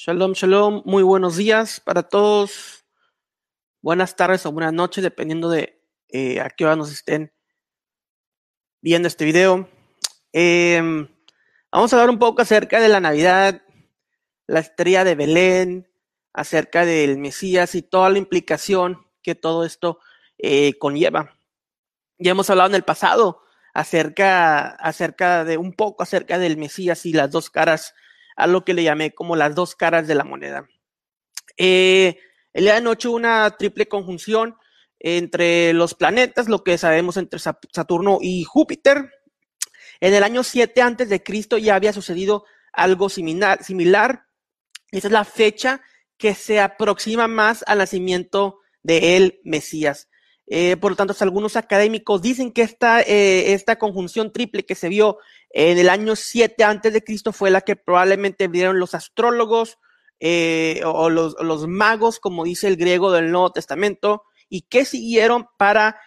Shalom, shalom, muy buenos días para todos. Buenas tardes o buenas noches, dependiendo de eh, a qué hora nos estén viendo este video. Em, vamos a hablar un poco acerca de la Navidad, la estrella de Belén, acerca del Mesías y toda la implicación que todo esto eh, conlleva. Ya hemos hablado en el pasado acerca, acerca de un poco acerca del Mesías y las dos caras a lo que le llamé como las dos caras de la moneda. Eh, el día de noche una triple conjunción entre los planetas, lo que sabemos entre Saturno y Júpiter. En el año 7 antes de Cristo ya había sucedido algo similar. Esa es la fecha que se aproxima más al nacimiento de el Mesías. Eh, por lo tanto, algunos académicos dicen que esta, eh, esta conjunción triple que se vio en el año 7 antes de Cristo fue la que probablemente vieron los astrólogos eh, o los, los, magos, como dice el griego del Nuevo Testamento, y que siguieron para,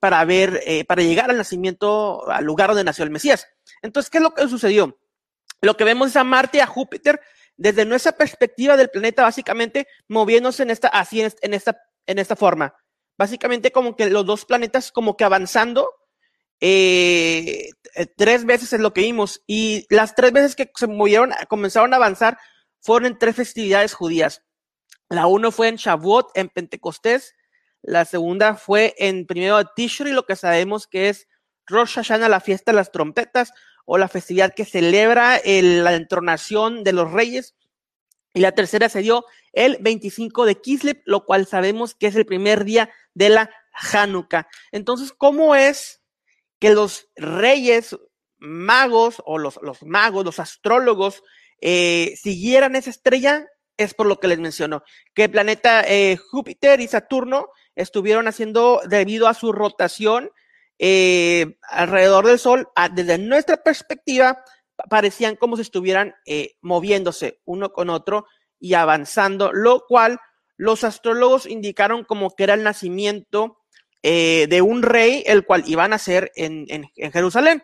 para ver, para llegar al nacimiento, al lugar donde nació el Mesías. Entonces, ¿qué es lo que sucedió? Lo que vemos es a Marte y a Júpiter desde nuestra perspectiva del planeta, básicamente moviéndose en esta, así en esta, en esta forma básicamente como que los dos planetas como que avanzando, eh, eh, tres veces es lo que vimos, y las tres veces que se movieron, comenzaron a avanzar, fueron en tres festividades judías. La uno fue en Shavuot, en Pentecostés, la segunda fue en primero de Tishri, lo que sabemos que es Rosh Hashanah, la fiesta de las trompetas, o la festividad que celebra la entronación de los reyes, y la tercera se dio el 25 de Kislev, lo cual sabemos que es el primer día de la Hanukkah. Entonces, ¿cómo es que los reyes magos o los, los magos, los astrólogos, eh, siguieran esa estrella? Es por lo que les menciono, que el planeta eh, Júpiter y Saturno estuvieron haciendo, debido a su rotación eh, alrededor del Sol, desde nuestra perspectiva, parecían como si estuvieran moviéndose uno con otro y avanzando, lo cual los astrólogos indicaron como que era el nacimiento eh, de un rey, el cual iban a nacer en, Jerusalén.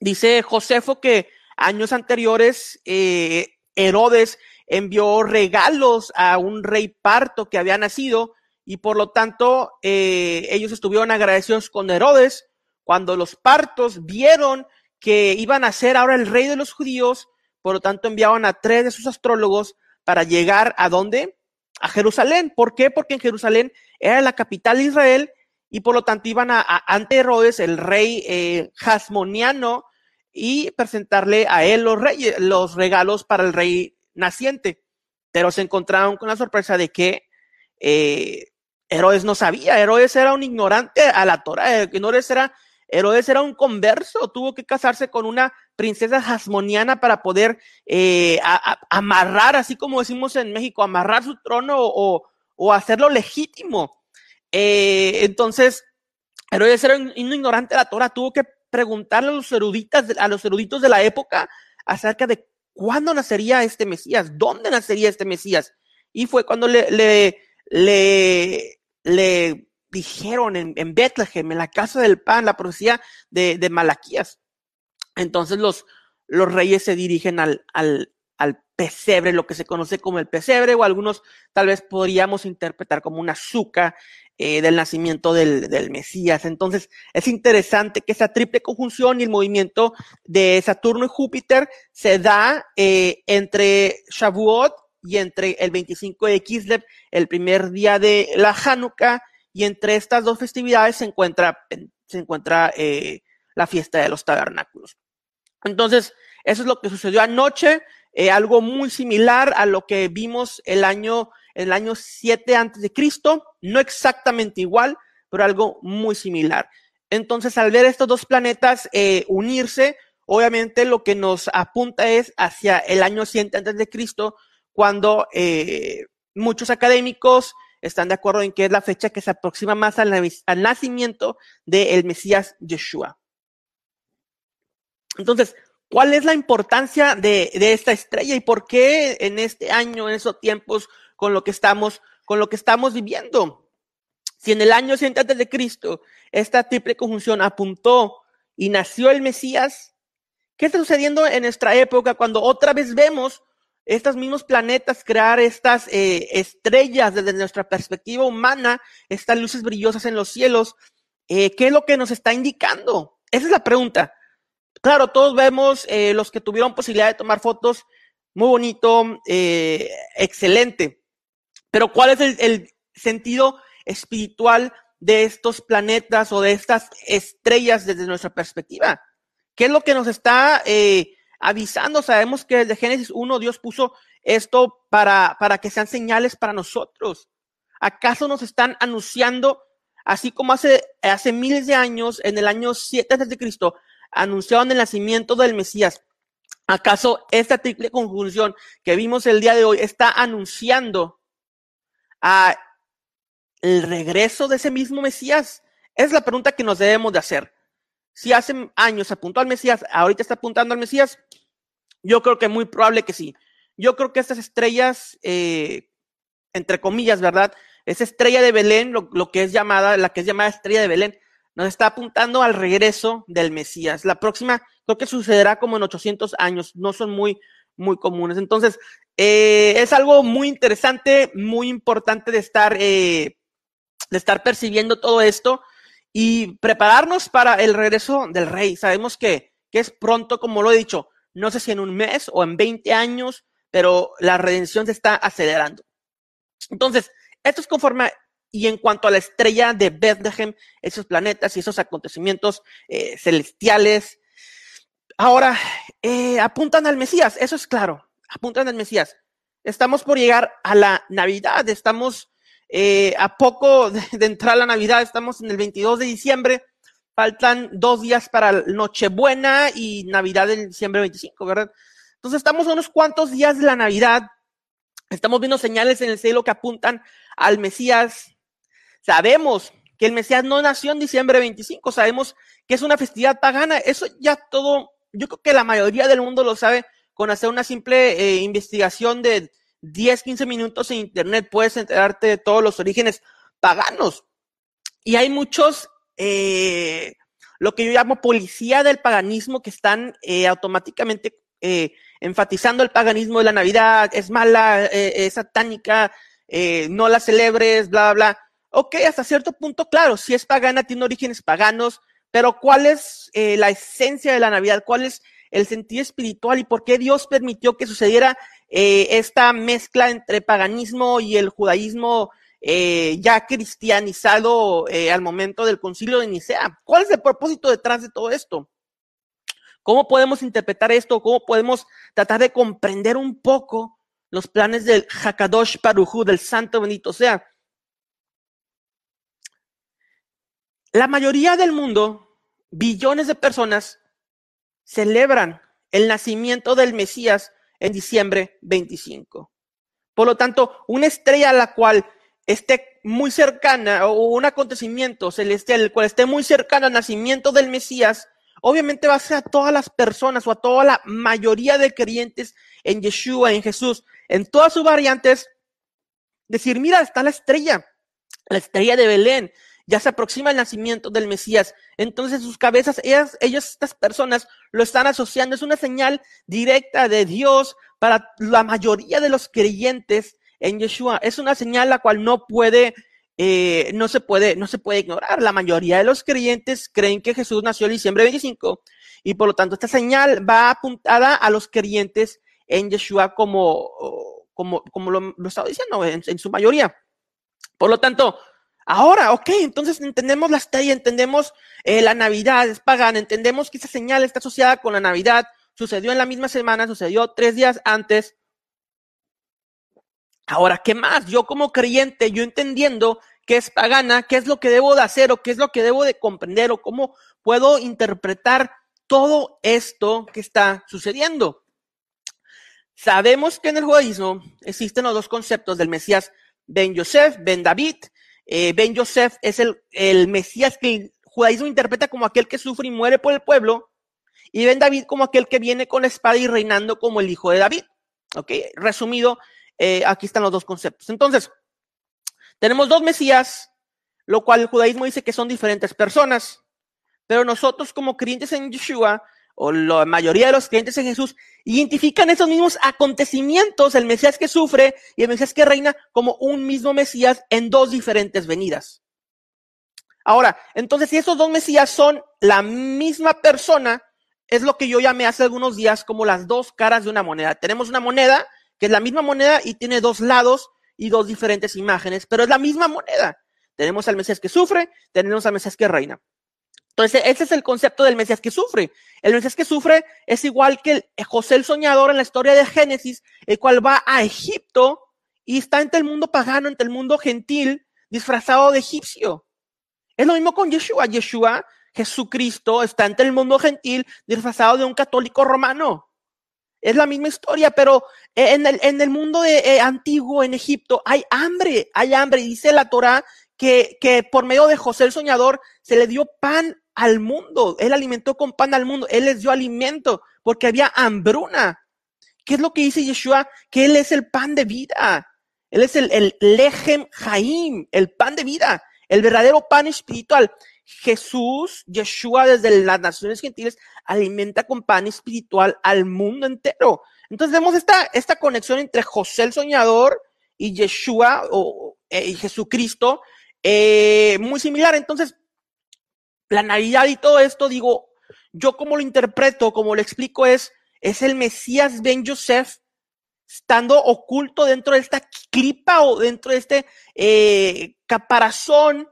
Dice Josefo que años anteriores eh, Herodes envió regalos a un rey parto que había nacido y por lo tanto ellos estuvieron agradecidos con Herodes cuando los partos vieron que iban a ser ahora el rey de los judíos, por lo tanto enviaban a tres de sus astrólogos para llegar a dónde? A Jerusalén. ¿Por qué? Porque en Jerusalén era la capital de Israel y por lo tanto iban a, ante Herodes, el rey eh, jasmoniano, y presentarle a él los, regalos para el rey naciente. Pero se encontraron con la sorpresa de que eh, Herodes no sabía, Herodes era un ignorante a la Torah, Herodes era Herodes era un converso, tuvo que casarse con una princesa jasmoniana para poder eh, amarrar, así como decimos en México, amarrar su trono o, hacerlo legítimo. Eh, entonces, Herodes era un, ignorante de la Torah, tuvo que preguntarle a los, eruditas, a los eruditos de la época acerca de cuándo nacería este Mesías, dónde nacería este Mesías. Y fue cuando le, le, le, le dijeron en, en Bethlehem, en la casa del pan, la profecía de, Malaquías. Entonces los, los reyes se dirigen al, al, al, pesebre, lo que se conoce como el pesebre, o algunos tal vez podríamos interpretar como una azúcar eh, del nacimiento del, del, Mesías. Entonces es interesante que esa triple conjunción y el movimiento de Saturno y Júpiter se da eh, entre Shavuot y entre el 25 de Kislev, el primer día de la Hanukkah, y entre estas dos festividades se encuentra, se encuentra eh, la fiesta de los tabernáculos. Entonces, eso es lo que sucedió anoche, eh, algo muy similar a lo que vimos el año, el año 7 antes de Cristo, no exactamente igual, pero algo muy similar. Entonces, al ver estos dos planetas eh, unirse, obviamente lo que nos apunta es hacia el año 100 antes de Cristo, cuando muchos académicos están de acuerdo en que es la fecha que se aproxima más al, nacimiento del Mesías Yeshua. Entonces, ¿cuál es la importancia de, esta estrella y por qué en este año, en esos tiempos, con lo que estamos, con lo que estamos viviendo? Si en el año 100 antes de Cristo esta triple conjunción apuntó y nació el Mesías, ¿qué está sucediendo en nuestra época cuando otra vez vemos estos mismos planetas, crear estas eh, estrellas desde nuestra perspectiva humana, estas luces brillosas en los cielos, eh, ¿qué es lo que nos está indicando? Esa es la pregunta. Claro, todos vemos eh, los que tuvieron posibilidad de tomar fotos, muy bonito, excelente. Pero ¿cuál es el, sentido espiritual de estos planetas o de estas estrellas desde nuestra perspectiva? ¿Qué es lo que nos está avisando? Sabemos que desde Génesis 1 Dios puso esto para, para que sean señales para nosotros. ¿Acaso nos están anunciando, así como hace, hace miles de años, en el año 7 de Cristo, anunciaron el nacimiento del Mesías? ¿Acaso esta triple conjunción que vimos el día de hoy está anunciando a el regreso de ese mismo Mesías? Es la pregunta que nos debemos de hacer si hace años apuntó al Mesías, ahorita está apuntando al Mesías, yo creo que es muy probable que sí. Yo creo que estas estrellas, eh, entre comillas, ¿verdad? Esa estrella de Belén, lo, que es llamada, la que es llamada estrella de Belén, nos está apuntando al regreso del Mesías. La próxima creo que sucederá como en 800 años, no son muy, muy comunes. Entonces, eh, es algo muy interesante, muy importante de estar, eh, de estar percibiendo todo esto y prepararnos para el regreso del rey. Sabemos que, que es pronto, como lo he dicho, no sé si en un mes o en 20 años, pero la redención se está acelerando. Entonces, esto es conforme, y en cuanto a la estrella de Bethlehem, esos planetas y esos acontecimientos eh, celestiales, ahora eh, apuntan al Mesías, eso es claro, apuntan al Mesías. Estamos por llegar a la Navidad, estamos eh, a poco de, de, entrar la Navidad, estamos en el 22 de diciembre, faltan dos días para Nochebuena y Navidad del diciembre 25, ¿verdad? Entonces estamos a unos cuantos días de la Navidad, estamos viendo señales en el cielo que apuntan al Mesías. Sabemos que el Mesías no nació en diciembre 25, sabemos que es una festividad pagana, eso ya todo, yo creo que la mayoría del mundo lo sabe con hacer una simple eh, investigación de 10, 15 minutos en internet puedes enterarte de todos los orígenes paganos. Y hay muchos, eh, lo que yo llamo policía del paganismo, que están eh, automáticamente eh, enfatizando el paganismo de la Navidad, es mala, es satánica, no la celebres, bla, bla. Ok, hasta cierto punto, claro, si es pagana, tiene orígenes paganos, pero ¿cuál es la esencia de la Navidad? ¿Cuál es el sentido espiritual y por qué Dios permitió que sucediera eh, esta mezcla entre paganismo y el judaísmo eh, ya cristianizado eh, al momento del concilio de Nicea. ¿Cuál es el propósito detrás de todo esto? ¿Cómo podemos interpretar esto? ¿Cómo podemos tratar de comprender un poco los planes del Hakadosh Parujú, del Santo Bendito sea? La mayoría del mundo, billones de personas, celebran el nacimiento del Mesías en diciembre 25. Por lo tanto, una estrella a la cual esté muy cercana o un acontecimiento celestial, el cual esté muy cercano al nacimiento del Mesías, obviamente va a ser a todas las personas o a toda la mayoría de creyentes en Yeshua, en Jesús, en todas sus variantes, decir, mira, está la estrella, la estrella de Belén, ya se aproxima el nacimiento del Mesías. Entonces sus cabezas, ellas, ellas, estas personas lo están asociando. Es una señal directa de Dios para la mayoría de los creyentes en Yeshua. Es una señal la cual no puede, eh, no se puede, no se puede ignorar. La mayoría de los creyentes creen que Jesús nació el diciembre 25 y por lo tanto esta señal va apuntada a los creyentes en Yeshua como, como, como lo, lo estaba diciendo en, en su mayoría. Por lo tanto, Ahora, ok, entonces entendemos la estrella, entendemos eh, la Navidad, es pagana, entendemos que esa señal está asociada con la Navidad, sucedió en la misma semana, sucedió tres días antes. Ahora, ¿qué más? Yo como creyente, yo entendiendo que es pagana, qué es lo que debo de hacer o qué es lo que debo de comprender o cómo puedo interpretar todo esto que está sucediendo. Sabemos que en el judaísmo existen los dos conceptos del Mesías Ben Yosef, Ben David, eh, ben Yosef es el, el Mesías que el judaísmo interpreta como aquel que sufre y muere por el pueblo, y Ben David como aquel que viene con la espada y reinando como el hijo de David. Ok, resumido, eh, aquí están los dos conceptos. Entonces, tenemos dos Mesías, lo cual el judaísmo dice que son diferentes personas, pero nosotros como creyentes en Yeshua, o la mayoría de los creyentes en Jesús identifican esos mismos acontecimientos, el Mesías que sufre y el Mesías que reina, como un mismo Mesías en dos diferentes venidas. Ahora, entonces, si esos dos Mesías son la misma persona, es lo que yo llamé hace algunos días como las dos caras de una moneda. Tenemos una moneda que es la misma moneda y tiene dos lados y dos diferentes imágenes, pero es la misma moneda. Tenemos al Mesías que sufre, tenemos al Mesías que reina. Entonces, ese es el concepto del Mesías que sufre. El Mesías que sufre es igual que José el soñador en la historia de Génesis, el cual va a Egipto y está entre el mundo pagano, entre el mundo gentil, disfrazado de egipcio. Es lo mismo con Yeshua. Yeshua, Jesucristo, está entre el mundo gentil, disfrazado de un católico romano. Es la misma historia, pero en el, en el mundo de, eh, antiguo, en Egipto, hay hambre, hay hambre. Dice la Torah que, que por medio de José el soñador se le dio pan al mundo. Él alimentó con pan al mundo. Él les dio alimento porque había hambruna. ¿Qué es lo que dice Yeshua? Que Él es el pan de vida. Él es el, el Jaim, el pan de vida, el verdadero pan espiritual. Jesús, Yeshua, desde las naciones gentiles, alimenta con pan espiritual al mundo entero. Entonces vemos esta, esta conexión entre José el soñador y Yeshua o eh, Jesucristo, eh, muy similar. Entonces, la Navidad y todo esto, digo, yo como lo interpreto, como lo explico, es, es el Mesías Ben Yosef estando oculto dentro de esta clipa o dentro de este eh, caparazón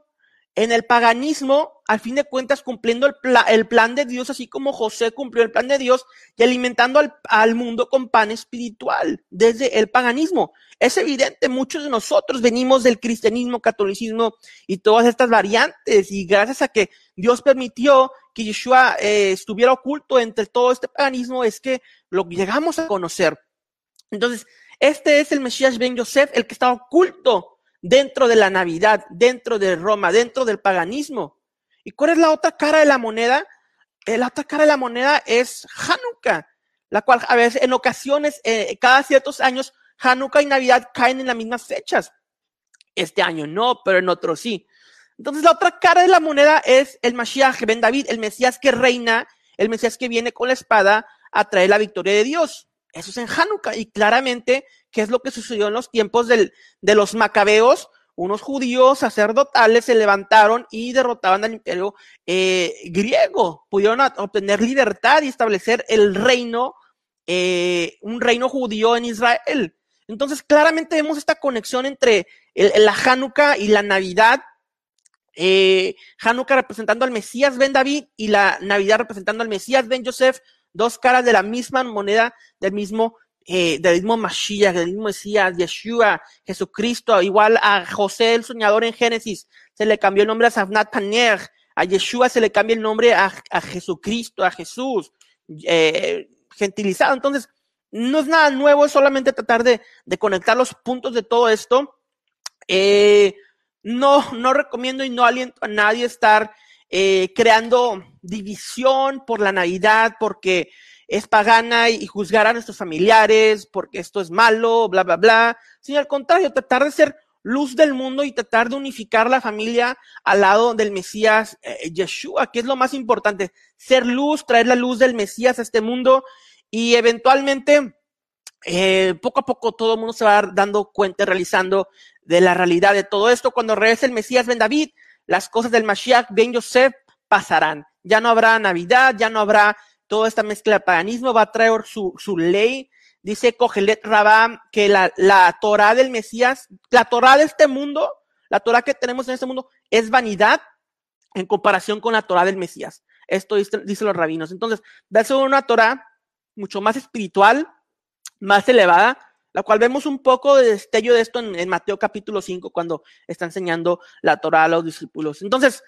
en el paganismo, al fin de cuentas, cumpliendo el, plan de Dios, así como José cumplió el plan de Dios y alimentando al, al, mundo con pan espiritual desde el paganismo. Es evidente, muchos de nosotros venimos del cristianismo, catolicismo y todas estas variantes, y gracias a que Dios permitió que Yeshua eh, estuviera oculto entre todo este paganismo, es que lo llegamos a conocer. Entonces, este es el Mesías Ben Yosef, el que está oculto dentro de la Navidad, dentro de Roma, dentro del paganismo. ¿Y cuál es la otra cara de la moneda? Eh, la otra cara de la moneda es Hanukkah, la cual a veces en ocasiones, eh, cada ciertos años, Hanukkah y Navidad caen en las mismas fechas. Este año no, pero en otros sí. Entonces la otra cara de la moneda es el Mashiach Ben David, el Mesías que reina, el Mesías que viene con la espada a traer la victoria de Dios. Eso es en Hanukkah. Y claramente, ¿qué es lo que sucedió en los tiempos de los macabeos? Unos judíos sacerdotales se levantaron y derrotaban al imperio eh, griego. Pudieron obtener libertad y establecer el reino, eh, un reino judío en Israel. Entonces, claramente vemos esta conexión entre el, la Hanukkah y la Navidad. Eh, Hanukkah representando al Mesías Ben David y la Navidad representando al Mesías Ben Joseph dos caras de la misma moneda, del mismo, eh, del mismo Mashiach, del mismo Mesías, Yeshua, Jesucristo, igual a José el soñador en Génesis, se le cambió el nombre a Savnat Paner, a Yeshua se le cambia el nombre a, a Jesucristo, a Jesús, eh, gentilizado. Entonces, no es nada nuevo, es solamente tratar de, de conectar los puntos de todo esto. Eh, no, no recomiendo y no aliento a nadie estar eh, creando división por la Navidad, porque es pagana y juzgar a nuestros familiares, porque esto es malo, bla, bla, bla, sino al contrario, tratar de ser luz del mundo y tratar de unificar la familia al lado del Mesías eh, Yeshua, que es lo más importante, ser luz, traer la luz del Mesías a este mundo y eventualmente, eh, poco a poco todo el mundo se va dando cuenta, realizando de la realidad de todo esto. Cuando regrese el Mesías Ben David, las cosas del Mashiach Ben Yosef pasarán. Ya no habrá Navidad, ya no habrá toda esta mezcla de paganismo, va a traer su, su ley. Dice Cogelet Rabá que la, la Torah del Mesías, la Torah de este mundo, la Torah que tenemos en este mundo es vanidad en comparación con la Torah del Mesías. Esto dicen dice los rabinos. Entonces, va a ser una Torah mucho más espiritual, más elevada, la cual vemos un poco de destello de esto en, Mateo capítulo 5 cuando está enseñando la Torah a los discípulos. Entonces,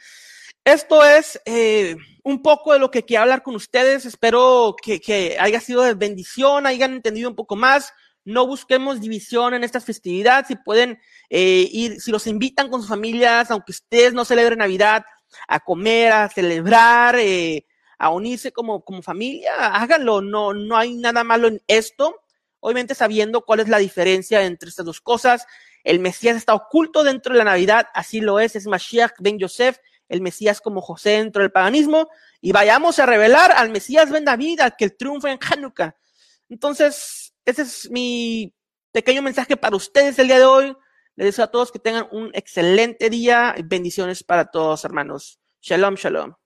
esto es eh, un poco de lo que quiero hablar con ustedes. Espero que, que, haya sido de bendición, hayan entendido un poco más. No busquemos división en estas festividades. Si pueden eh, ir, si los invitan con sus familias, aunque ustedes no celebren Navidad, a comer, a celebrar, eh, a unirse como, como familia, háganlo. No, no hay nada malo en esto obviamente sabiendo cuál es la diferencia entre estas dos cosas. El Mesías está oculto dentro de la Navidad, así lo es, es Mashiach ben Yosef, el Mesías como José dentro del paganismo, y vayamos a revelar al Mesías Ben David, al que el triunfo en Hanukkah. Entonces, ese es mi pequeño mensaje para ustedes el día de hoy. Les deseo a todos que tengan un excelente día. Bendiciones para todos, hermanos. Shalom, shalom.